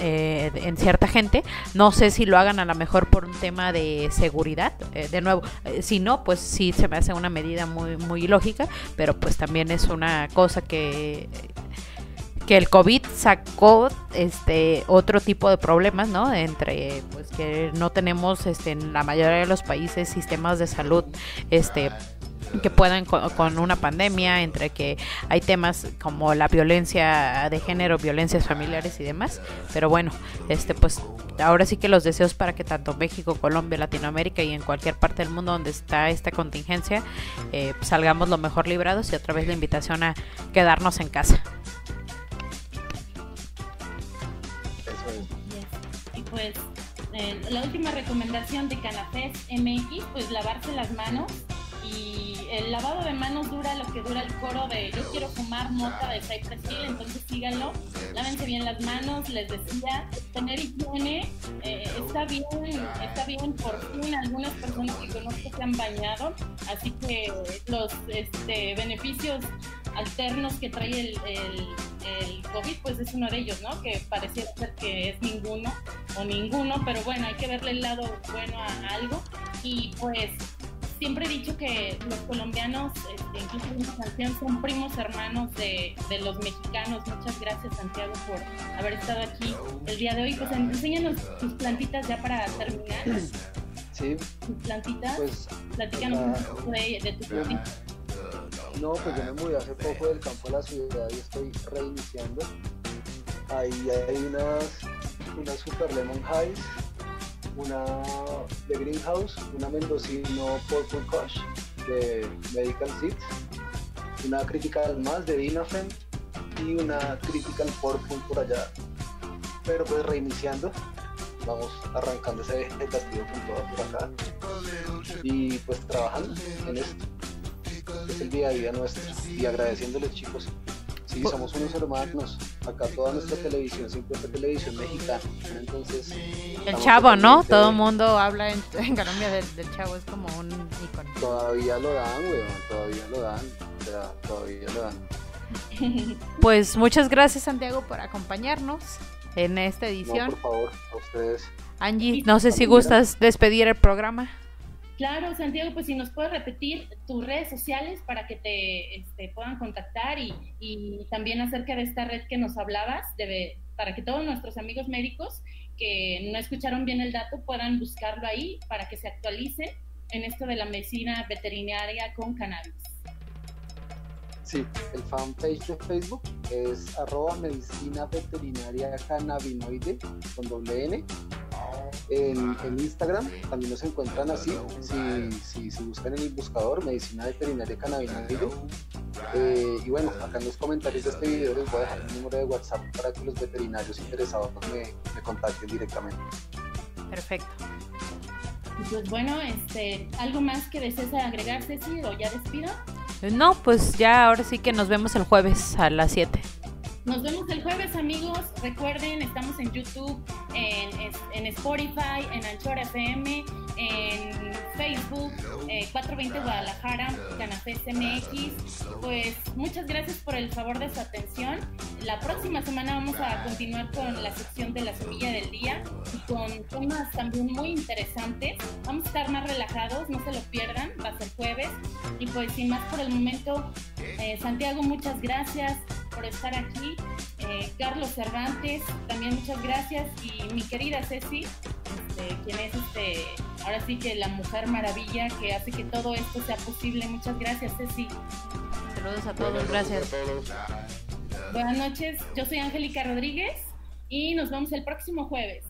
Speaker 3: eh, en cierta gente. No sé si lo hagan a lo mejor por un tema de seguridad. Eh, de nuevo, si no, pues sí se me hace una medida muy, muy lógica, pero pues también es una cosa que que el COVID sacó este otro tipo de problemas, ¿no? Entre pues que no tenemos este en la mayoría de los países sistemas de salud este que puedan con, una pandemia, entre que hay temas como la violencia de género, violencias familiares y demás. Pero bueno, este pues ahora sí que los deseos para que tanto México, Colombia, Latinoamérica y en cualquier parte del mundo donde está esta contingencia eh, salgamos lo mejor librados y otra vez la invitación a quedarnos en casa.
Speaker 2: Pues eh, la última recomendación de Canapés MX, pues lavarse las manos y el lavado de manos dura lo que dura el coro de yo quiero fumar mota de Cypress Hill, entonces síganlo, lávense bien las manos, les decía, tener higiene, eh, está bien, está bien, por fin algunas personas que conozco se han bañado, así que los este, beneficios alternos que trae el, COVID, pues es uno de ellos, ¿no? Que pareciera ser que es ninguno o ninguno, pero bueno, hay que verle el lado bueno a algo. Y pues siempre he dicho que los colombianos, este, incluso en esta canción, son primos hermanos de, de, los mexicanos. Muchas gracias, Santiago, por haber estado aquí el día de hoy. Pues enséñanos tus plantitas ya para terminar.
Speaker 6: Sí.
Speaker 2: Tus plantitas. Pues, Platícanos un poco de, de tus plantitas.
Speaker 6: No, pues yo me mudé hace poco del campo a la ciudad y estoy reiniciando. Ahí hay unas, unas Super Lemon Highs, una de Greenhouse, una Mendocino Purple Kush de Medical Seeds, una Critical Más de Dinafen y una Critical Purple por allá. Pero pues reiniciando, vamos arrancando ese vegetativo con todo por acá y pues trabajando en esto es el día a día nuestro y agradeciéndoles chicos. Sí, somos unos hermanos. Acá toda nuestra televisión siempre fue televisión mexicana. Entonces.
Speaker 3: El chavo, ¿no? Todo el mundo habla en, Colombia del, chavo, es como un icono.
Speaker 6: Todavía lo dan, weón. Todavía lo dan. Todavía lo dan.
Speaker 3: Pues muchas gracias, Santiago, por acompañarnos en esta edición.
Speaker 6: por favor, a ustedes.
Speaker 3: Angie, no sé si gustas despedir el programa.
Speaker 2: Claro, Santiago, pues si nos puedes repetir tus redes sociales para que te este, puedan contactar y, también acerca de esta red que nos hablabas, para que todos nuestros amigos médicos que no escucharon bien el dato puedan buscarlo ahí para que se actualicen en esto de la medicina veterinaria con cannabis.
Speaker 6: Sí, el fanpage de Facebook es arroba medicina veterinaria cannabinoide con doble N en, Instagram también nos encuentran así, si, si, buscan en el buscador Medicina Veterinaria Cannabinoide. Eh, y bueno, acá en los comentarios de este video les voy a dejar el número de WhatsApp para que los veterinarios interesados me, me contacten directamente.
Speaker 3: Perfecto.
Speaker 2: Pues bueno, este, ¿algo más que desees agregar, Ceci, o ya despido?
Speaker 3: No, pues ya ahora sí que nos vemos el jueves a las 7.
Speaker 2: Nos vemos el jueves, amigos. Recuerden, estamos en YouTube, en, en Spotify, en Anchor FM, en Facebook, 420 eh, Guadalajara, Canafés MX. Pues muchas gracias por el favor de su atención. La próxima semana vamos a continuar con la sección de la semilla del día y con temas también muy interesantes. Vamos a estar más relajados, no se lo pierdan, va a ser jueves. Y pues sin más por el momento, eh, Santiago, muchas gracias por estar aquí. Eh, Carlos Cervantes, también muchas gracias. Y mi querida Ceci, este, quien es este, ahora sí que la mujer maravilla que hace que todo esto sea posible. Muchas gracias, Ceci.
Speaker 3: Saludos a todos, gracias.
Speaker 2: Buenas noches, yo soy Angélica Rodríguez y nos vemos el próximo jueves.